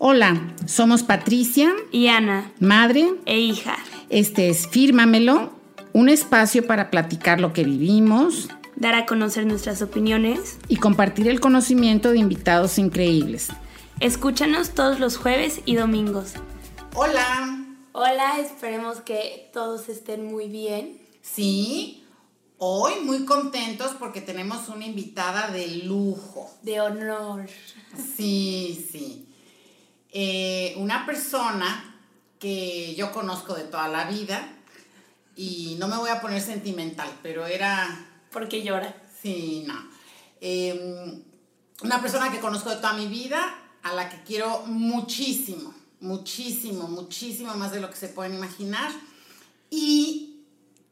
Hola, somos Patricia y Ana, madre e hija. Este es Fírmamelo, un espacio para platicar lo que vivimos, dar a conocer nuestras opiniones y compartir el conocimiento de invitados increíbles. Escúchanos todos los jueves y domingos. Hola. Hola, esperemos que todos estén muy bien. Sí, hoy muy contentos porque tenemos una invitada de lujo. De honor. Sí, sí. Eh, una persona que yo conozco de toda la vida y no me voy a poner sentimental, pero era... Porque llora. Sí, no. Em, una persona que conozco de toda mi vida, a la que quiero muchísimo, muchísimo, muchísimo más de lo que se pueden imaginar. Y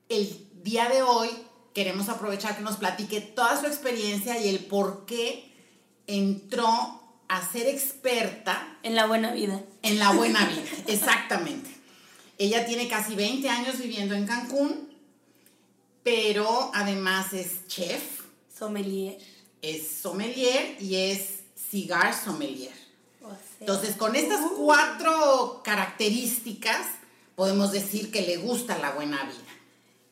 el día de hoy queremos aprovechar que nos platique toda su experiencia y el por qué entró a ser experta. En la buena vida. En la buena vida, exactamente. Ella tiene casi 20 años viviendo en Cancún, pero además es chef. Sommelier. Es sommelier y es cigar sommelier. Entonces, con estas uh. cuatro características, podemos decir que le gusta la buena vida.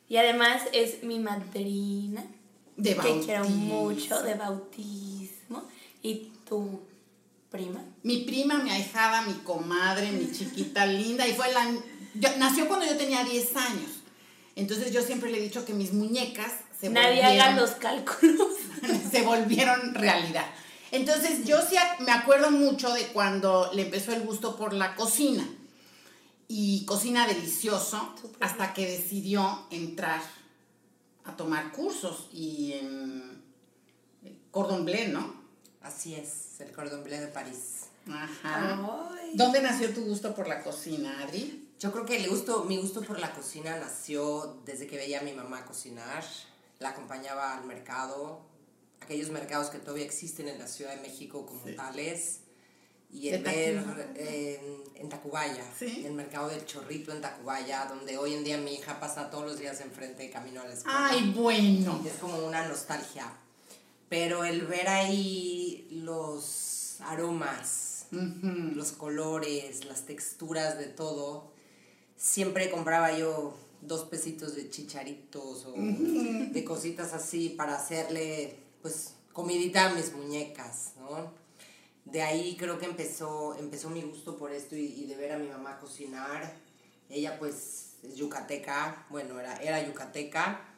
Y además es mi madrina. De bautismo. Que quiero mucho, de bautismo. Y tú prima? Mi prima, mi ahijada, mi comadre, mi chiquita linda. Y fue la. nació cuando yo tenía 10 años. Entonces yo siempre le he dicho que mis muñecas se Nadie haga los cálculos. se volvieron realidad. Entonces yo sí me acuerdo mucho de cuando le empezó el gusto por la cocina. Y cocina delicioso hasta que decidió entrar a tomar cursos y en Cordon Bleu, ¿no? Así es, el cordón bleu de París. Ajá. ¿Dónde nació tu gusto por la cocina, Adri? Yo creo que el gusto, mi gusto por la cocina nació desde que veía a mi mamá cocinar. La acompañaba al mercado, aquellos mercados que todavía existen en la Ciudad de México como tales. Y el ver en, Tacubaya, el mercado del Chorrito en Tacubaya, donde hoy en día mi hija pasa todos los días enfrente y camino a la escuela. ¡Ay, bueno! Es como una nostalgia pero el ver ahí los aromas, los colores, las texturas de todo, siempre compraba yo dos pesitos de chicharitos o de cositas así para hacerle pues comidita a mis muñecas, ¿no? De ahí creo que empezó, empezó mi gusto por esto y, y de ver a mi mamá cocinar. Ella pues es yucateca, bueno, era, era yucateca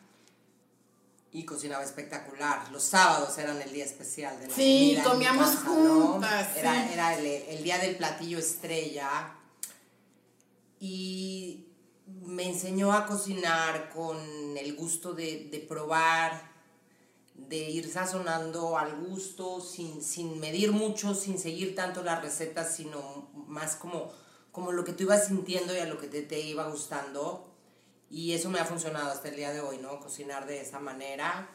y cocinaba espectacular. Los sábados eran el día especial de la Sí, comíamos juntas. Era, el, día del platillo estrella. Y me enseñó a cocinar con el gusto de, probar, de ir sazonando al gusto, sin, sin, medir mucho, sin seguir tanto las recetas, sino más como, como lo que tú ibas sintiendo y a lo que te, te iba gustando. Y eso me ha funcionado hasta el día de hoy, ¿no? Cocinar de esa manera.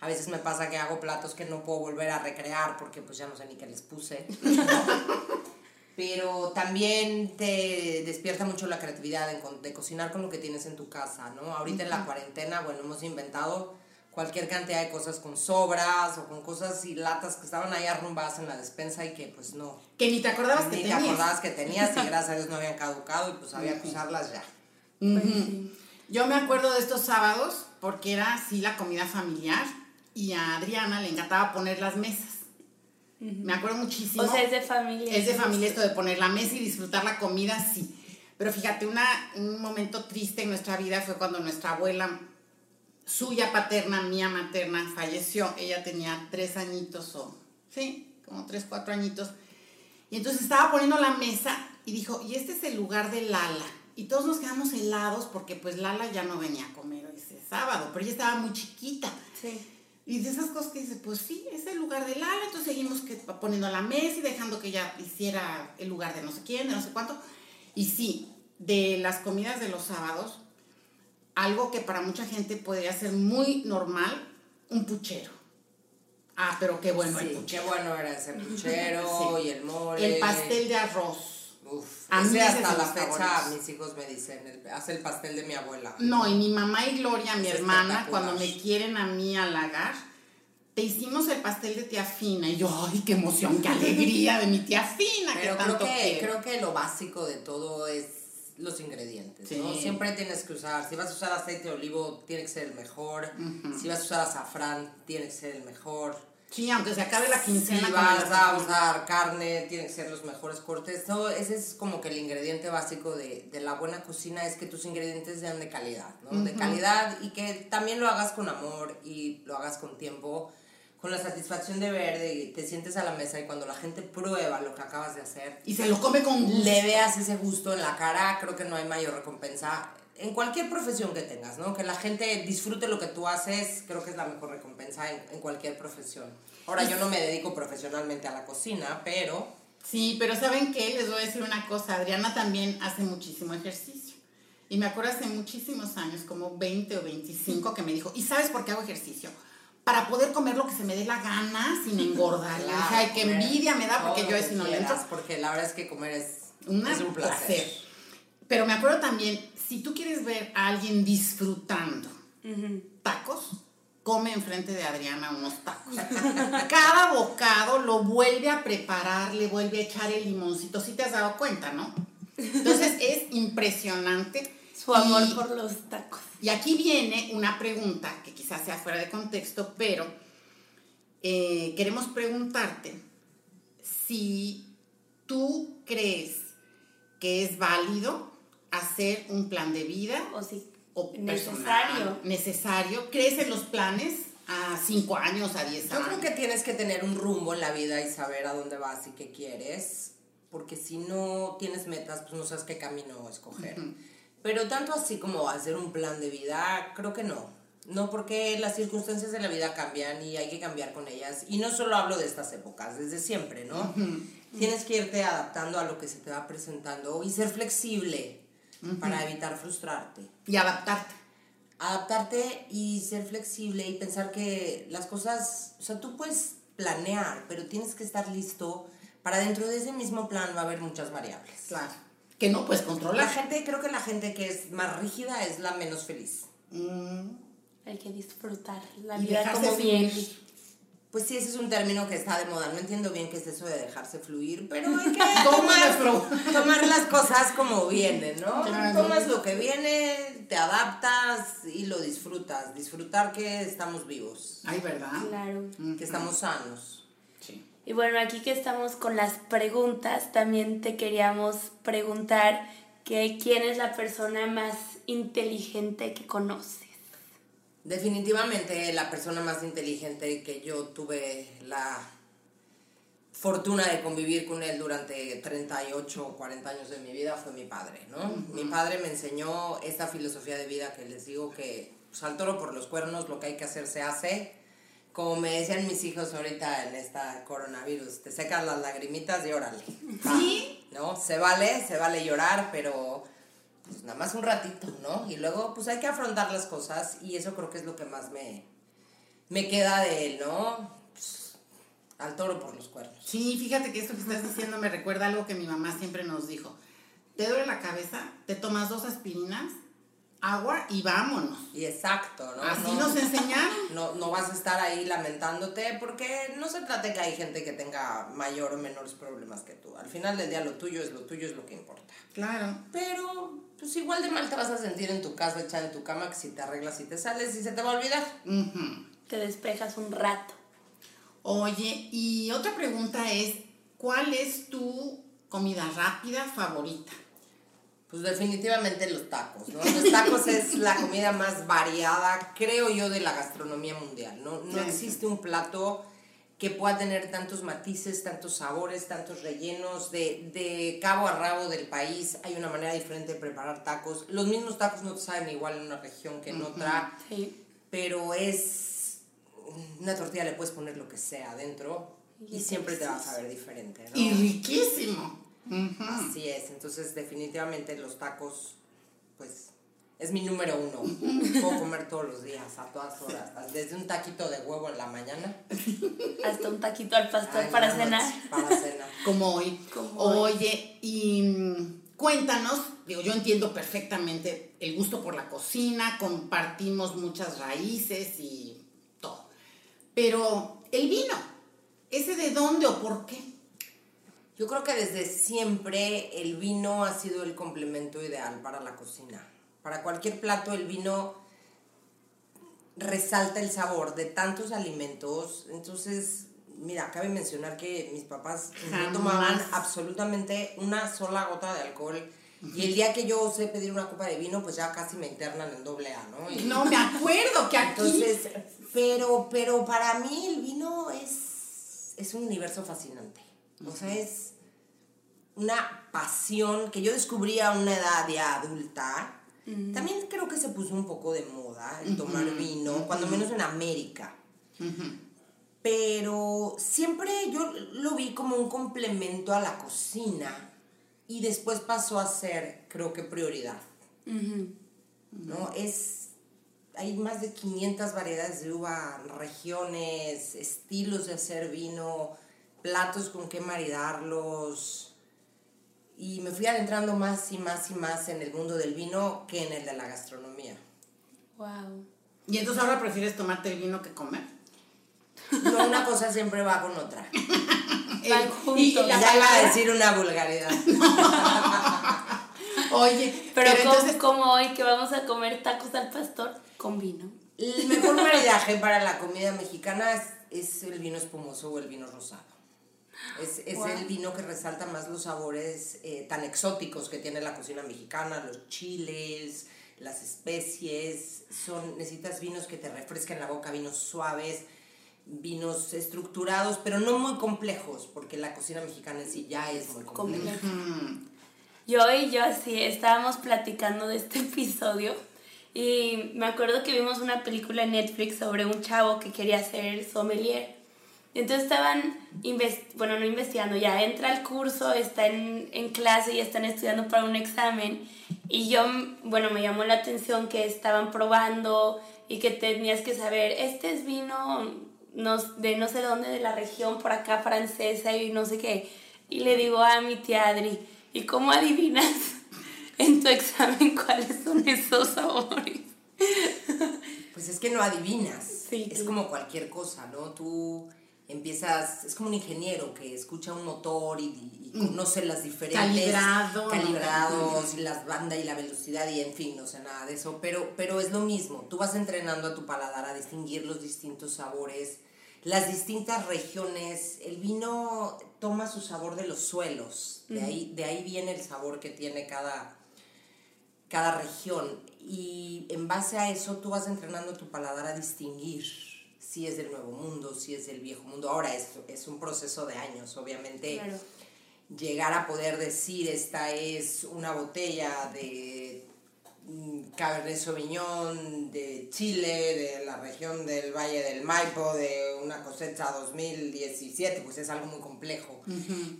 A veces me pasa que hago platos que no puedo volver a recrear porque pues ya no sé ni qué les puse. Pero también te despierta mucho la creatividad de, cocinar con lo que tienes en tu casa, ¿no? Ahorita en la cuarentena, bueno, hemos inventado cualquier cantidad de cosas con sobras o con cosas y latas que estaban ahí arrumbadas en la despensa y que pues no. Que ni te acordabas que tenías. Ni te acordabas que tenías y gracias a Dios no habían caducado y pues había que usarlas ya. Yo me acuerdo de estos sábados porque era así la comida familiar y a Adriana le encantaba poner las mesas. Me acuerdo muchísimo. O sea, es de familia. Es de familia esto de poner la mesa y disfrutar la comida, sí. Pero fíjate, una, un momento triste en nuestra vida fue cuando nuestra abuela, suya paterna, mía materna, falleció. Ella tenía tres añitos o, sí, como tres, cuatro añitos. Y entonces estaba poniendo la mesa y dijo, y este es el lugar de Lala. Y todos nos quedamos helados porque pues Lala ya no venía a comer ese sábado, pero ella estaba muy chiquita. Sí. Y de esas cosas que dice, pues sí, es el lugar de Lala, entonces seguimos que, poniendo la mesa y dejando que ella hiciera el lugar de no sé quién, de no sé cuánto. Y sí, de las comidas de los sábados, algo que para mucha gente podría ser muy normal, un puchero. Ah, pero qué bueno el puchero. Qué bueno era ese puchero y el mole. El pastel de arroz. Uf, a mí hasta la fecha mis hijos me dicen, hace el pastel de mi abuela. No, y mi mamá y Gloria, mi hermana, cuando me quieren a mí halagar, te hicimos el pastel de tía Fina. Y yo, ay, qué emoción, qué alegría de mi tía Fina, Pero que creo que, quiero. creo que lo básico de todo es los ingredientes. Siempre tienes que usar, si vas a usar aceite de olivo, tiene que ser el mejor. Si vas a usar azafrán, tiene que ser el mejor. Sí, aunque se acabe la quincena. Con vas a usar carne, tienen que ser los mejores cortes. No, ese es como que el ingrediente básico de, de la buena cocina es que tus ingredientes sean de calidad, ¿no? De calidad y que también lo hagas con amor y lo hagas con tiempo, con la satisfacción de ver, de te sientes a la mesa y cuando la gente prueba lo que acabas de hacer, Y se lo come con gusto. le veas ese gusto en la cara, creo que no hay mayor recompensa en cualquier profesión que tengas, ¿no? Que la gente disfrute lo que tú haces, creo que es la mejor recompensa en, en cualquier profesión. Ahora, yo no me dedico profesionalmente a la cocina, pero Sí, pero ¿saben qué? Les voy a decir una cosa. Adriana también hace muchísimo ejercicio. Y me acuerdo hace muchísimos años, como 20 o 25, que me dijo, ¿y sabes por qué hago ejercicio? Para poder comer lo que se me dé la gana sin engordar. Dije, ay, qué comer envidia me da porque yo que no Porque la verdad es que comer es, Una es un placer. Pero me acuerdo también, si tú quieres ver a alguien disfrutando tacos, come enfrente de Adriana unos tacos. Cada bocado lo vuelve a preparar, le vuelve a echar el limoncito. Si te has dado cuenta, ¿no? Entonces es impresionante. Su amor Y- por los tacos. y aquí viene una pregunta que quizás sea fuera de contexto, pero eh, queremos preguntarte si tú crees que es válido hacer un plan de vida O si o necesario. personal, necesario. ¿Crees en los planes a 5 años, a 10 Yo años? creo que tienes que tener un rumbo en la vida y saber a dónde vas y qué quieres, porque si no tienes metas, pues no sabes qué camino escoger. Pero tanto así como hacer un plan de vida, creo que no. No, porque las circunstancias de la vida cambian y hay que cambiar con ellas. Y no solo hablo de estas épocas, desde siempre, ¿no? Tienes que irte adaptando a lo que se te va presentando y ser flexible para evitar frustrarte Y adaptarte. adaptarte y ser flexible y pensar que las cosas, o sea, tú puedes planear, pero tienes que estar listo para dentro de ese mismo plan va a haber muchas variables. Claro. Que no puedes La controlar. gente, creo que la gente que es más rígida es la menos feliz. Mm, hay que disfrutar la Y vida como fluir. Pues sí, ese es un término que está de moda. No entiendo bien qué es eso de dejarse fluir, pero hay que ¿Cómo tomar, tomar las cosas como vienen, ¿no? Claro. Tomas lo que viene, te adaptas y lo disfrutas. Disfrutar que estamos vivos, Ay, ¿verdad? Claro. que estamos sanos. Sí. Y bueno, aquí que estamos con las preguntas, también te queríamos preguntar que quién es la persona más inteligente que conoces. Definitivamente la persona más inteligente que yo tuve la fortuna de convivir con él durante 38 o 40 años de mi vida fue mi padre, ¿no? Mi padre me enseñó esta filosofía de vida que les digo que pues, al toro por los cuernos lo que hay que hacer se hace. Como me decían mis hijos ahorita en esta coronavirus, te secas las lagrimitas y órale. Sí. ¿No? Se vale, se vale llorar, pero pues nada más un ratito, ¿no? Y luego pues hay que afrontar las cosas y eso creo que es lo que más me, me queda de él, ¿no? Pues, al toro por los cuernos. Sí, fíjate que esto que estás diciendo me recuerda algo que mi mamá siempre nos dijo. Te duele la cabeza, te tomas dos aspirinas, agua y vámonos. Y exacto, ¿no? Así no, nos enseñaron. no, no vas a estar ahí lamentándote porque no se trata que hay gente que tenga mayor o menores problemas que tú. Al final del día lo tuyo es lo tuyo, es lo que importa. Claro. Pero pues igual de mal te vas a sentir en tu casa echada en tu cama que si te arreglas y te sales y se te va a olvidar. Te despejas un rato. Oye, y otra pregunta es, ¿cuál es tu comida rápida favorita? Pues definitivamente los tacos, ¿no? Los tacos es la comida más variada, creo yo, de la gastronomía mundial, ¿no? No existe un plato que pueda tener tantos matices, tantos sabores, tantos rellenos, de, de cabo a rabo del país hay una manera diferente de preparar tacos. Los mismos tacos no te saben igual en una región que en otra, Sí. pero es una tortilla le puedes poner lo que sea adentro y Y siempre te va a saber diferente, ¿no? Y riquísimo. Ujú. Así es, entonces definitivamente los tacos, pues, es mi número uno. Puedo comer todos los días, a todas horas, desde un taquito de huevo en la mañana. Hasta un taquito al pastor ay, para cenar. noche, Para cenar. Como hoy. Como hoy. Oye, y mm, cuéntanos, digo, yo entiendo perfectamente el gusto por la cocina, compartimos muchas raíces y todo. Pero el vino, ¿ese de dónde o por qué? Yo creo que desde siempre el vino ha sido el complemento ideal para la cocina. Para cualquier plato el vino resalta el sabor de tantos alimentos. Entonces, mira, cabe mencionar que mis papás no tomaban absolutamente una sola gota de alcohol. Y el día que yo osé pedir una copa de vino, pues ya casi me internan en doble A, ¿no? no, me acuerdo que aquí... Entonces, pero, pero para mí el vino es, es un universo fascinante. O sea, es una pasión que yo descubrí a una edad ya adulta. También creo que se puso un poco de moda el tomar vino, cuando menos en América. Pero siempre yo lo vi como un complemento a la cocina y después pasó a ser, creo que, prioridad. ¿No? Es hay más de 500 variedades de uva, regiones, estilos de hacer vino, platos con qué maridarlos. Y me fui adentrando más y más y más en el mundo del vino que en el de la gastronomía. Wow. ¿Y entonces ahora prefieres tomarte el vino que comer? No, una cosa siempre va con otra. Van y, ya iba a decir una vulgaridad. Oye, pero, entonces... como hoy que vamos a comer tacos al pastor con vino. El mejor maridaje para la comida mexicana es, el vino espumoso o el vino rosado. Es, el vino que resalta más los sabores eh, tan exóticos que tiene la cocina mexicana, los chiles, las especies. Son, necesitas vinos que te refresquen la boca, vinos suaves, vinos estructurados, pero no muy complejos, porque la cocina mexicana en sí ya es muy compleja. Yo y yo así estábamos platicando de este episodio y me acuerdo que vimos una película en Netflix sobre un chavo que quería ser sommelier. Entonces estaban, bueno, no investigando, ya entra al curso, está en, en clase y están estudiando para un examen. Y yo, bueno, me llamó la atención que estaban probando y que tenías que saber, este es vino de no sé dónde, de la región por acá francesa y no sé qué. Y le digo a mi tía Adri, ¿y cómo adivinas en tu examen cuáles son esos sabores. Pues es que no adivinas. es como cualquier cosa, ¿no? Tú empiezas, es como un ingeniero que escucha un motor y, mm. conoce las diferentes calibrados, y las bandas y la velocidad y en fin, no sé nada de eso, pero, pero es lo mismo, tú vas entrenando a tu paladar a distinguir los distintos sabores, las distintas regiones, el vino toma su sabor de los suelos, de, ahí, de ahí viene el sabor que tiene cada, cada región. Y en base a eso tú vas entrenando tu paladar a distinguir si es del nuevo mundo, si es del viejo mundo. Ahora es, es un proceso de años, obviamente. Llegar a poder decir esta es una botella de Cabernet Sauvignon de Chile, de la región del Valle del Maipo, de una cosecha 2017, pues es algo muy complejo.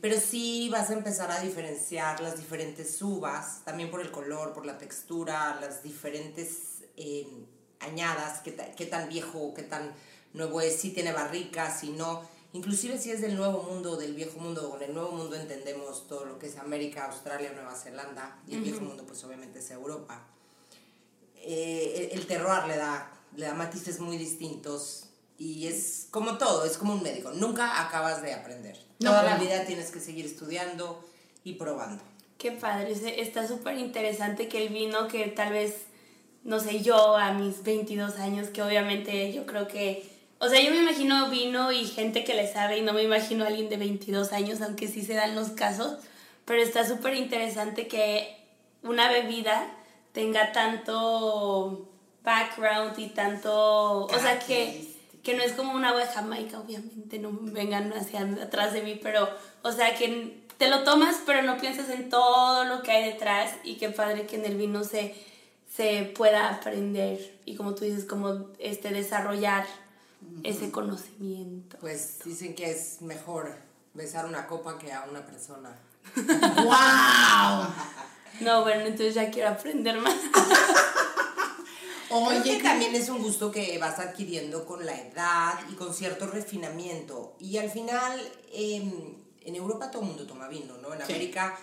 Pero sí vas a empezar a diferenciar las diferentes uvas, también por el color, por la textura, las diferentes eh, añadas, qué, qué tan viejo, qué tan nuevo es, si tiene barricas, si no. Inclusive si es del nuevo mundo, del viejo mundo, con el nuevo mundo entendemos todo lo que es América, Australia, Nueva Zelanda, y el viejo mundo pues obviamente es Europa eh, el, terror le da, le da matices muy distintos y es como todo, es como un médico, nunca acabas de aprender. Toda la vida tienes que seguir estudiando y probando. Qué padre, está súper interesante que el vino que tal vez, no sé, yo a mis 22 años, que obviamente yo creo que, o sea, yo me imagino vino y gente que le sabe y no me imagino a alguien de 22 años, aunque sí se dan los casos, pero está súper interesante que una bebida tenga tanto background y tanto, o sea, que, que no es como una agua de Jamaica, obviamente, no vengan hacia atrás de mí, pero, o sea, que te lo tomas, pero no piensas en todo lo que hay detrás y qué padre que en el vino se, se pueda aprender y como tú dices, como este, desarrollar ese conocimiento. Pues dicen que es mejor besar una copa que a una persona. ¡Wow! No, bueno, entonces ya quiero aprender más. Oye, también es un gusto que vas adquiriendo con la edad y con cierto refinamiento. Y al final, em, en Europa todo el mundo toma vino, ¿no? En América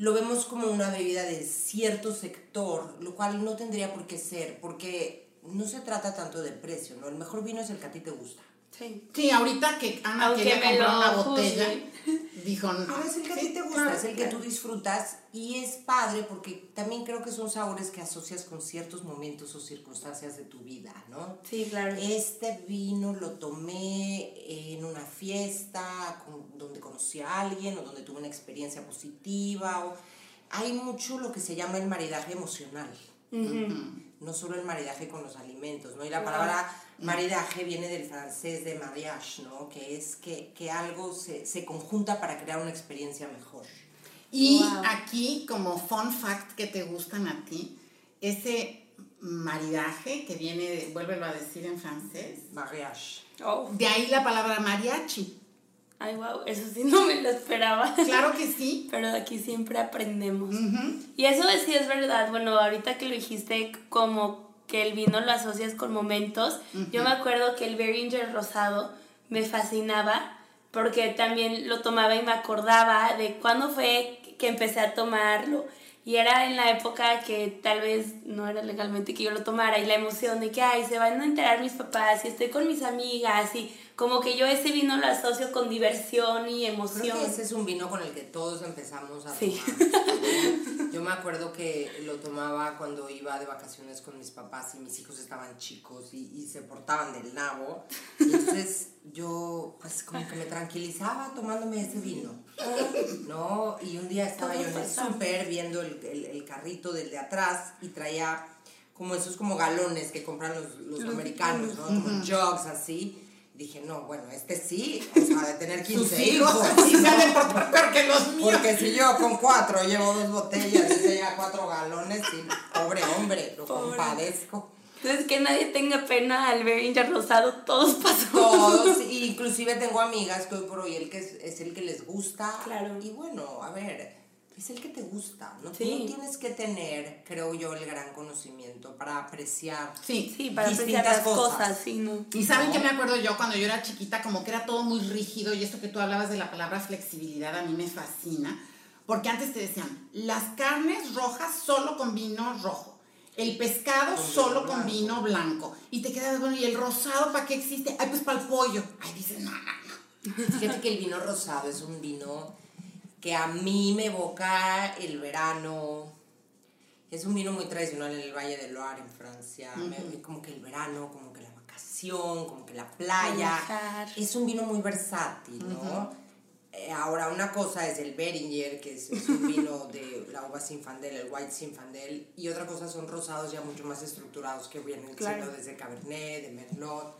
lo vemos como una bebida de cierto sector, lo cual no tendría por qué ser, porque no se trata tanto del precio, ¿no? El mejor vino es el que a ti te gusta. Sí. Sí, ahorita que Ana Aunque quería comprar una botella, juzguen. dijo no. Pero es el que a Sí, ti te gusta, claro, es el que claro. tú disfrutas y es padre porque también creo que son sabores que asocias con ciertos momentos o circunstancias de tu vida, ¿no? Sí, claro. Este vino lo tomé en una fiesta con- donde conocí a alguien o donde tuve una experiencia positiva. O, hay mucho lo que se llama el maridaje emocional, no solo el maridaje con los alimentos, ¿no? Y la Wow. palabra maridaje viene del francés de mariage, ¿no? Que es que, que algo se, se conjunta para crear una experiencia mejor. Y Wow. aquí, como fun fact que te gustan a ti, ese maridaje que viene, de, vuélvelo a decir en francés, Mariage. Oh. de ahí la palabra mariachi. Ay, wow, eso sí no me lo esperaba. Claro que sí. Pero de aquí siempre aprendemos. Ujú. Y eso sí es verdad. Bueno, ahorita que lo dijiste, como que el vino lo asocias con momentos. Yo me acuerdo que el Beringer rosado me fascinaba porque también lo tomaba y me acordaba de cuándo fue que empecé a tomarlo. Y era en la época que tal vez no era legalmente que yo lo tomara y la emoción de que, ay, se van a enterar mis papás y estoy con mis amigas y como que yo ese vino lo asocio con diversión y Creo emoción. que ese es un vino con el que todos empezamos a Sí. tomar. Yo me acuerdo que lo tomaba cuando iba de vacaciones con mis papás y mis hijos estaban chicos y, y se portaban del nabo. Y entonces yo, pues, como que me tranquilizaba tomándome ese vino. ¿No? Y un día estaba yo en el súper viendo el, el- el carrito del de atrás y traía como esos como galones que compran los, los americanos, ¿no? Como jugs así. Dije, no, bueno, este sí, o sea, de tener 15 Sus hijos ¿no? salen por peor que los míos. Porque si yo con cuatro llevo dos botellas, dice ya cuatro galones, y pobre hombre, lo Pobre. compadezco. Entonces que nadie tenga pena al Beringer rosado, todos pasamos. Todos, y inclusive tengo amigas que hoy por hoy el que es, es el que les gusta. Claro. Y bueno, a ver, es el que te gusta. No, Tú Sí. no tienes que tener, creo yo, el gran conocimiento para apreciar. Sí. Sí, para apreciar las cosas. cosas, sí, ¿no? Y saben que me acuerdo yo cuando yo era chiquita, como que era todo muy rígido y esto que tú hablabas de la palabra flexibilidad a mí me fascina, porque antes te decían, las carnes rojas solo con vino rojo, el pescado Con solo con vino blanco, y te quedas, bueno, ¿y el rosado para qué existe? Ay, pues para el pollo. Ay, dices, no, no, no. Fíjate que el vino rosado es un vino que a mí me evoca el verano. Es un vino muy tradicional en el Valle de Loire, en Francia. Me- como que el verano, como que la vacación, como que la playa. Es un vino muy versátil, ¿no? Eh, ahora, una cosa es el Beringer, que es, es un vino de la uva Sinfandel, el White Sinfandel, y otra cosa son rosados ya mucho más estructurados que vienen Claro. siendo desde Cabernet, de Merlot.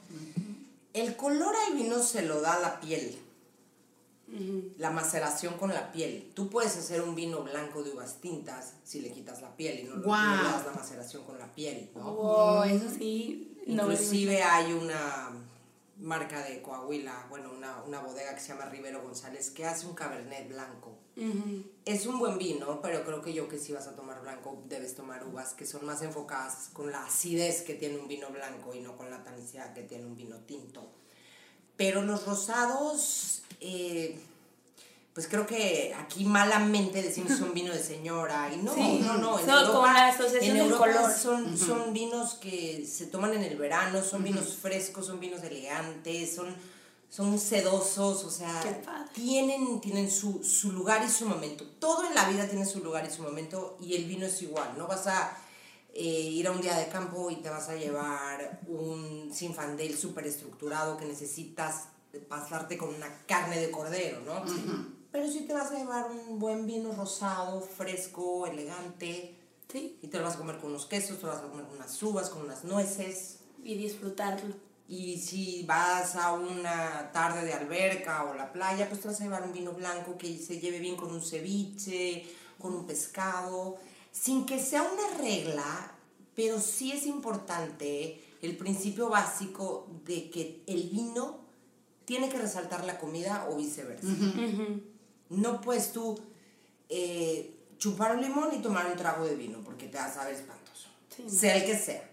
El color al vino se lo da la piel la maceración con la piel. Tú puedes hacer un vino blanco de uvas tintas si le quitas la piel y no, no le das la maceración con la piel, ¿no? Wow, eso sí. no Inclusive hay una marca de Coahuila, bueno, una, una bodega que se llama Rivero González que hace un cabernet blanco. Es un buen vino, pero creo que yo que si vas a tomar blanco debes tomar uvas que son más enfocadas con la acidez que tiene un vino blanco y no con la tanicidad que tiene un vino tinto. Pero los rosados, eh, pues creo que aquí malamente decimos son vino de señora y no, Sí. no, no. En Europa, la asociación en del Europa color. Son, son vinos que se toman en el verano, son vinos frescos, son vinos elegantes, son, son sedosos, o sea, tienen, tienen su, su lugar y su momento. Todo en la vida tiene su lugar y su momento y el vino es igual. No vas a eh, ir a un día de campo y te vas a llevar un sinfandel súper estructurado que necesitas pasarte con una carne de cordero, ¿no? Pero sí te vas a llevar un buen vino rosado, fresco, elegante. Sí, Y te lo vas a comer con unos quesos, te lo vas a comer con unas uvas, con unas nueces. y disfrutarlo. Y si vas a una tarde de alberca o la playa, pues te vas a llevar un vino blanco que se lleve bien con un ceviche, con un pescado, sin que sea una regla, pero sí es importante el principio básico de que el vino tiene que resaltar la comida o viceversa. Ujú. No puedes tú eh, chupar un limón y tomar un trago de vino porque te vas a ver espantoso. Sí. Sea el que sea.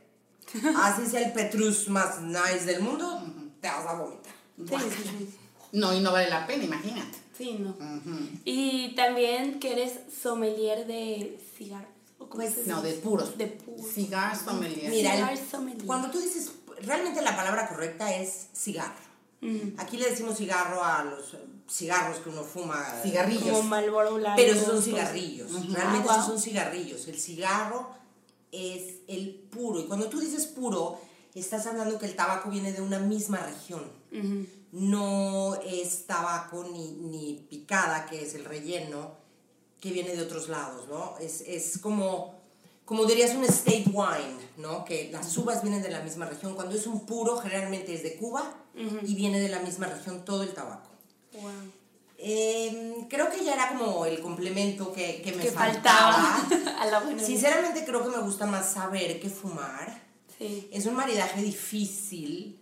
Así sea el Petrus más nice del mundo, te vas a vomitar. Sí, sí, sí. No, y no vale la pena, imagínate. Sí, no. Y también que eres sommelier de cigarros. ¿o cómo Pues, se No, de puros. De puros. Cigar sommelier. Mira, Cigar sommelier. cuando tú dices, realmente la palabra correcta es cigarro. Aquí le decimos cigarro a los cigarros que uno fuma. Cigarrillos. Como Marlboro. Pero esos son cigarrillos. Realmente Ah, esos wow. son cigarrillos. El cigarro es el puro. Y cuando tú dices puro, estás hablando que el tabaco viene de una misma región. No es tabaco ni, ni picada, que es el relleno, que viene de otros lados, ¿no? Es, es como, como dirías un state wine, ¿no? Que las uvas vienen de la misma región. Cuando es un puro, generalmente es de Cuba y viene de la misma región todo el tabaco. Wow. Eh, creo que ya era como el complemento que, que me Que faltaba. faltaba a la buena. Sinceramente creo que me gusta más saber que fumar. Sí. Es un maridaje difícil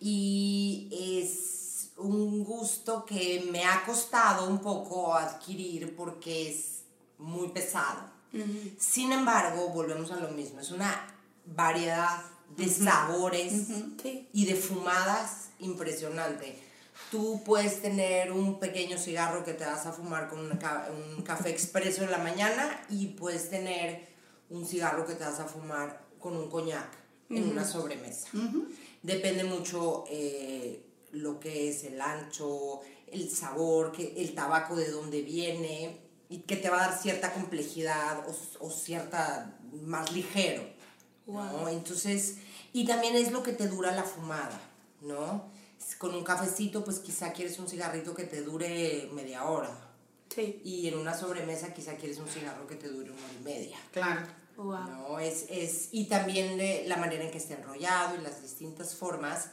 y es un gusto que me ha costado un poco adquirir porque es muy pesado. Sin embargo, volvemos a lo mismo, es una variedad de sabores Sí. y de fumadas impresionante. Tú puedes tener un pequeño cigarro que te vas a fumar con una un café expreso en la mañana y puedes tener un cigarro que te vas a fumar con un coñac en una sobremesa. Depende mucho eh, lo que es el ancho, el sabor, que, el tabaco de dónde viene y que te va a dar cierta complejidad o, o cierta más ligero. ¿no? Entonces, y también es lo que te dura la fumada, ¿no? Con un cafecito, pues quizá quieres un cigarrito que te dure media hora. Sí. Y en una sobremesa quizá quieres un cigarro que te dure una hora y media. Claro. Wow. ¿no? Es, es, y también de la manera en que está enrollado y las distintas formas.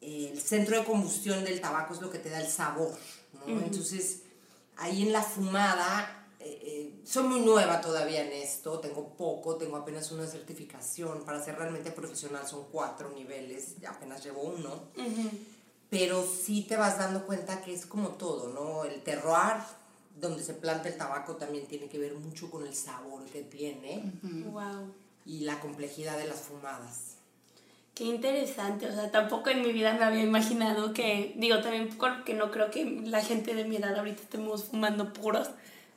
El centro de combustión del tabaco es lo que te da el sabor, ¿no? Entonces, ahí en la fumada, eh, eh, soy muy nueva todavía en esto, tengo poco, tengo apenas una certificación, para ser realmente profesional son cuatro niveles, ya apenas llevo uno, pero sí te vas dando cuenta que es como todo, ¿no? El terroir, donde se planta el tabaco, también tiene que ver mucho con el sabor que tiene Wow. y la complejidad de las fumadas. Qué interesante, o sea, tampoco en mi vida me había imaginado que, digo, también porque no creo que la gente de mi edad ahorita estemos fumando puros,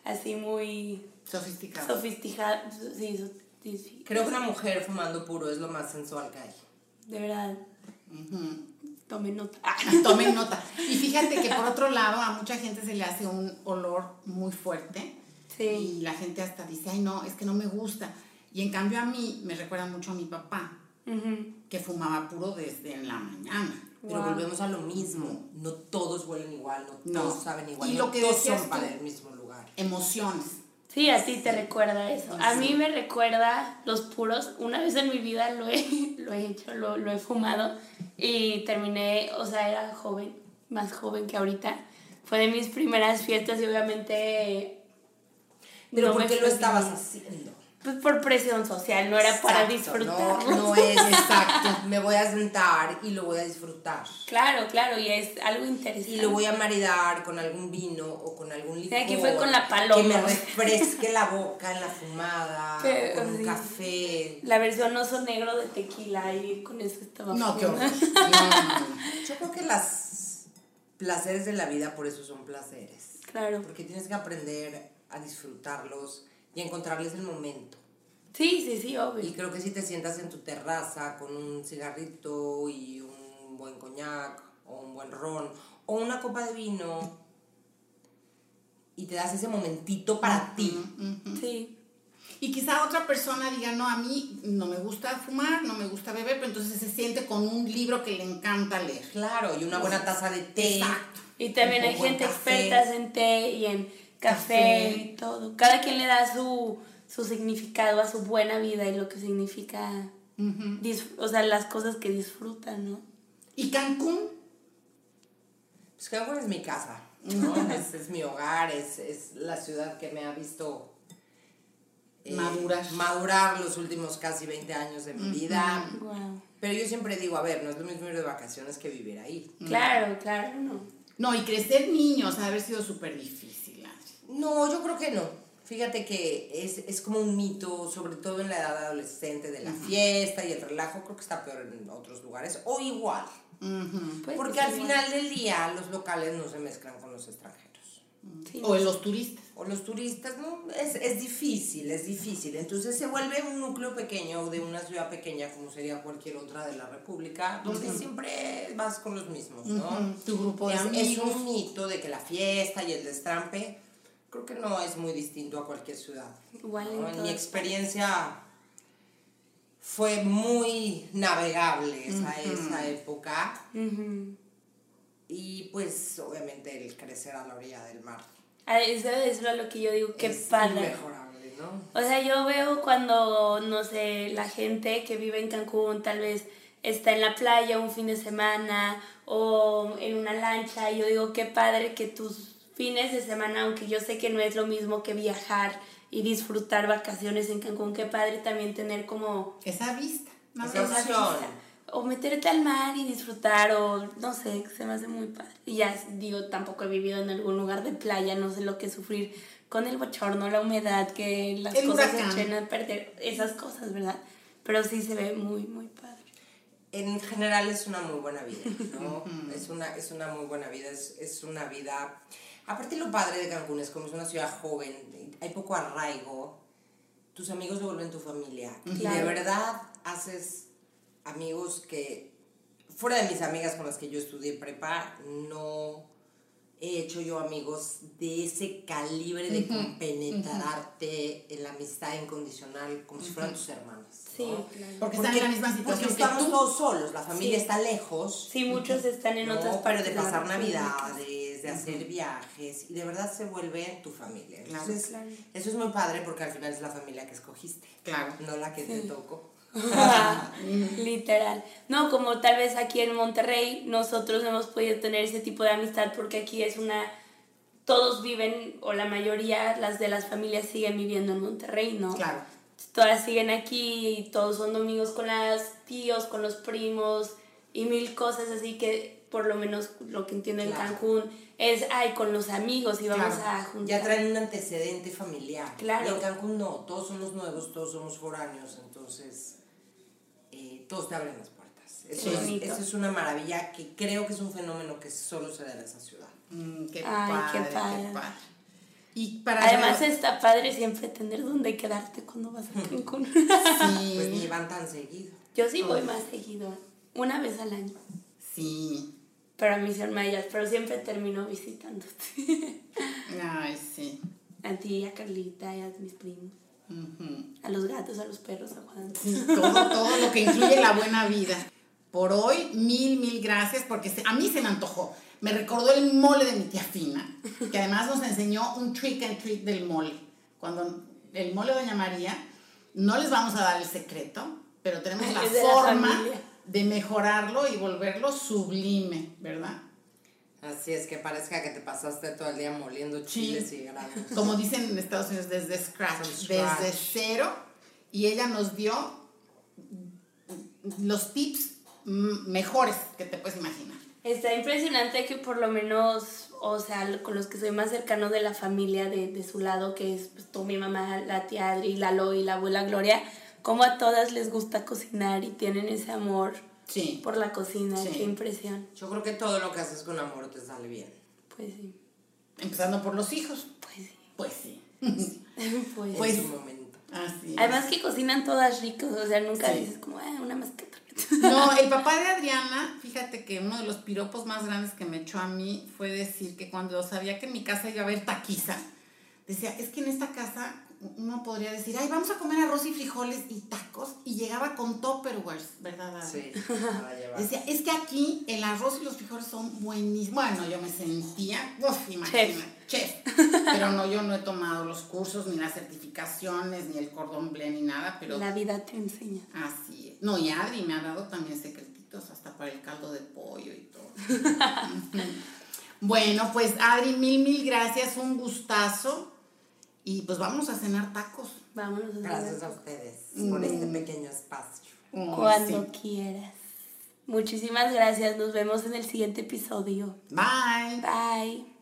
así muy Sofisticado. sofisticados, sí, sofisticados. Creo que una mujer fumando puro es lo más sensual que hay. De verdad. Tomen nota. Ah, Tomen nota. Y fíjate que por otro lado, a mucha gente se le hace un olor muy fuerte. Sí. Y la gente hasta dice, ay, no, es que no me gusta. Y en cambio a mí me recuerda mucho a mi papá, que fumaba puro desde en la mañana. Pero Wow. volvemos a lo mismo. No todos huelen igual, no, No. todos saben igual. Y no lo que todos decías son tú- para el mismo lugar. Emociones. Sí, a ti te recuerda eso. A mí me recuerda los puros. Una vez en mi vida lo he, lo he hecho, lo, lo he fumado y terminé, o sea, era joven, más joven que ahorita. Fue de mis primeras fiestas y obviamente... Pero no ¿por qué lo estabas haciendo? Pues por presión social, no era para Exacto, disfrutarlo. No, no es exacto. Me voy a sentar y lo voy a disfrutar. Claro, claro, y es algo interesante. Y lo voy a maridar con algún vino o con algún licor. aquí fue con la paloma. Que me refresque la boca en la fumada, Que- con un sí. café. La versión oso negro de tequila y con eso estaba No, qué horror. No, no, no. Yo creo que las placeres de la vida por eso son placeres. Claro. Porque tienes que aprender a disfrutarlos y encontrarles el momento. Sí, sí, sí, obvio. Y creo que si te sientas en tu terraza con un cigarrito y un buen coñac o un buen ron o una copa de vino y te das ese momentito para ti. Sí. Y quizá otra persona diga, no, a mí no me gusta fumar, no me gusta beber, pero entonces se siente con un libro que le encanta leer. Claro, y una buena taza de té. Exacto. Y también hay gente café. experta en té y en café, Café. y todo. Cada quien le da su, su significado a su buena vida y lo que significa, o sea, las cosas que disfrutan, ¿no? Y Cancún, Pues Cancún es mi casa, ¿no? es, es mi hogar, es, es la ciudad que me ha visto eh, Madurar. madurar los últimos casi 20 años de mi vida. Wow. Pero yo siempre digo, a ver, no es lo mismo ir de vacaciones que vivir ahí. Claro, claro, no. no, y crecer niños ha haber sido súper difícil. No, yo creo que no. Fíjate que es, es como un mito, sobre todo en la edad adolescente, de la fiesta y el relajo. Creo que está peor en otros lugares, o igual. Pues, Porque pues, al igual. final del día los locales no se mezclan con los extranjeros. Sí, O en los turistas. o los turistas, no, es, es difícil, es difícil. Entonces se vuelve un núcleo pequeño de una ciudad pequeña como sería cualquier otra de la República, donde siempre vas con los mismos, ¿no? Tu grupo de Es, es un mito de que la fiesta y el destrampe, creo que no es muy distinto a cualquier ciudad. ¿no? En mi experiencia fue muy navegable esa, esa época Ujú. y pues obviamente el crecer a la orilla del mar. Eso es lo que yo digo, qué es padre. inmejorable, ¿no? O sea, yo veo cuando, no sé, la gente que vive en Cancún tal vez está en la playa un fin de semana o en una lancha y yo digo, qué padre que tus fines de semana, aunque yo sé que no es lo mismo que viajar y disfrutar vacaciones en Cancún, qué padre también tener como Esa vista. ¿no? Esa vista. O meterte al mar y disfrutar, o no sé, se me hace muy padre. Y ya digo, tampoco he vivido en algún lugar de playa, no sé lo que sufrir con el bochorno, la humedad, que las El cosas huracán. se echen a perder, esas cosas, ¿verdad? Pero sí se ve muy, muy padre. En general es una muy buena vida, ¿no? es, una, es una muy buena vida, es, es una vida... Aparte lo padre de Cancún es como es una ciudad joven, hay poco arraigo, tus amigos se vuelven tu familia. Y de verdad haces amigos que, fuera de mis amigas con las que yo estudié prepa, no he hecho yo amigos de ese calibre de compenetrarte en la amistad incondicional como si fueran tus hermanos. Sí, ¿no? claro. Porque están en la misma situación Porque que estamos tú. todos solos, la familia Sí. está lejos. Sí, muchos están en ¿no? otras Pero partes. de la pasar República. navidades, de hacer viajes, y de verdad se vuelve tu familia. Claro, Entonces, claro. eso es muy padre porque al final es la familia que escogiste, Claro. no la que te tocó. Literal. No, como tal vez aquí en Monterrey nosotros no hemos podido tener ese tipo de amistad porque aquí es una... Todos viven, o la mayoría, las de las familias siguen viviendo en Monterrey, ¿no? Claro. Todas siguen aquí y todos son domingos con las tíos, con los primos y mil cosas así que por lo menos lo que entiendo en Claro. Cancún es, ay, con los amigos y vamos Claro. a juntar. Ya traen un antecedente familiar. Claro. Y en Cancún no, todos somos nuevos, todos somos foráneos, entonces eh, todos te abren las puertas. Eso, es, bonito. eso es una maravilla que creo que es un fenómeno que solo se da en esa ciudad. Mm, qué, Ay, padre, qué qué padre. Y para Además está padre siempre tener donde quedarte cuando vas a Cancún. sí, Pues ni van tan seguido. Yo sí voy más seguido, una vez al año. sí. Pero a Misión Mayas, pero siempre termino visitándote. Ay, sí. a ti, a Carlita, y a mis primos. Ujú. A los gatos, a los perros, a Juan. Sí, todo, todo lo que incluye la buena vida. Por hoy, mil, mil gracias, porque a mí se me antojó. Me recordó el mole de mi tía Fina, que además nos enseñó un trick and treat del mole. Cuando el mole de Doña María, no les vamos a dar el secreto, pero tenemos la Es la forma familia. De mejorarlo y volverlo sublime, ¿verdad? Así es que parezca que te pasaste todo el día moliendo Sí. chiles y granos. Como dicen en Estados Unidos, desde scratch, scratch. desde cero. Y ella nos dio los tips mejores que te puedes imaginar. Está impresionante que por lo menos, o sea, con los que soy más cercano de la familia de, de su lado, que es pues, tú, mi mamá, la tía Adri, la Lo y la abuela Gloria, como a todas les gusta cocinar y tienen ese amor Sí. por la cocina. Sí. Qué impresión. Yo creo que todo lo que haces con amor te sale bien. Pues sí, Empezando por los hijos. pues sí. Pues sí. Pues, Pues- en su momento. Así es. Además que cocinan todas ricos, o sea, nunca Sí. dices como, ah, una más que otra. No, el papá de Adriana, fíjate que uno de los piropos más grandes que me echó a mí fue decir que cuando sabía que en mi casa iba a haber taquiza, decía, es que en esta casa uno podría decir, ay, vamos a comer arroz y frijoles y tacos, y llegaba con tupperwares, ¿verdad? Adri? Sí. Decía, es que aquí el arroz y los frijoles son buenísimos. Bueno, yo me sentía, uf, imagina, chef. Pero no, yo no he tomado los cursos, ni las certificaciones, ni el cordón bleu, ni nada, pero La vida te enseña. así es. No, y Adri me ha dado también secretitos hasta para el caldo de pollo y todo. Bueno, pues Adri, mil, mil gracias, un gustazo. Y pues vamos a cenar tacos. Vámonos a Gracias cenar. a ustedes por este pequeño espacio. Ay, Cuando sí. quieras. Muchísimas gracias. Nos vemos en el siguiente episodio. Bye. Bye.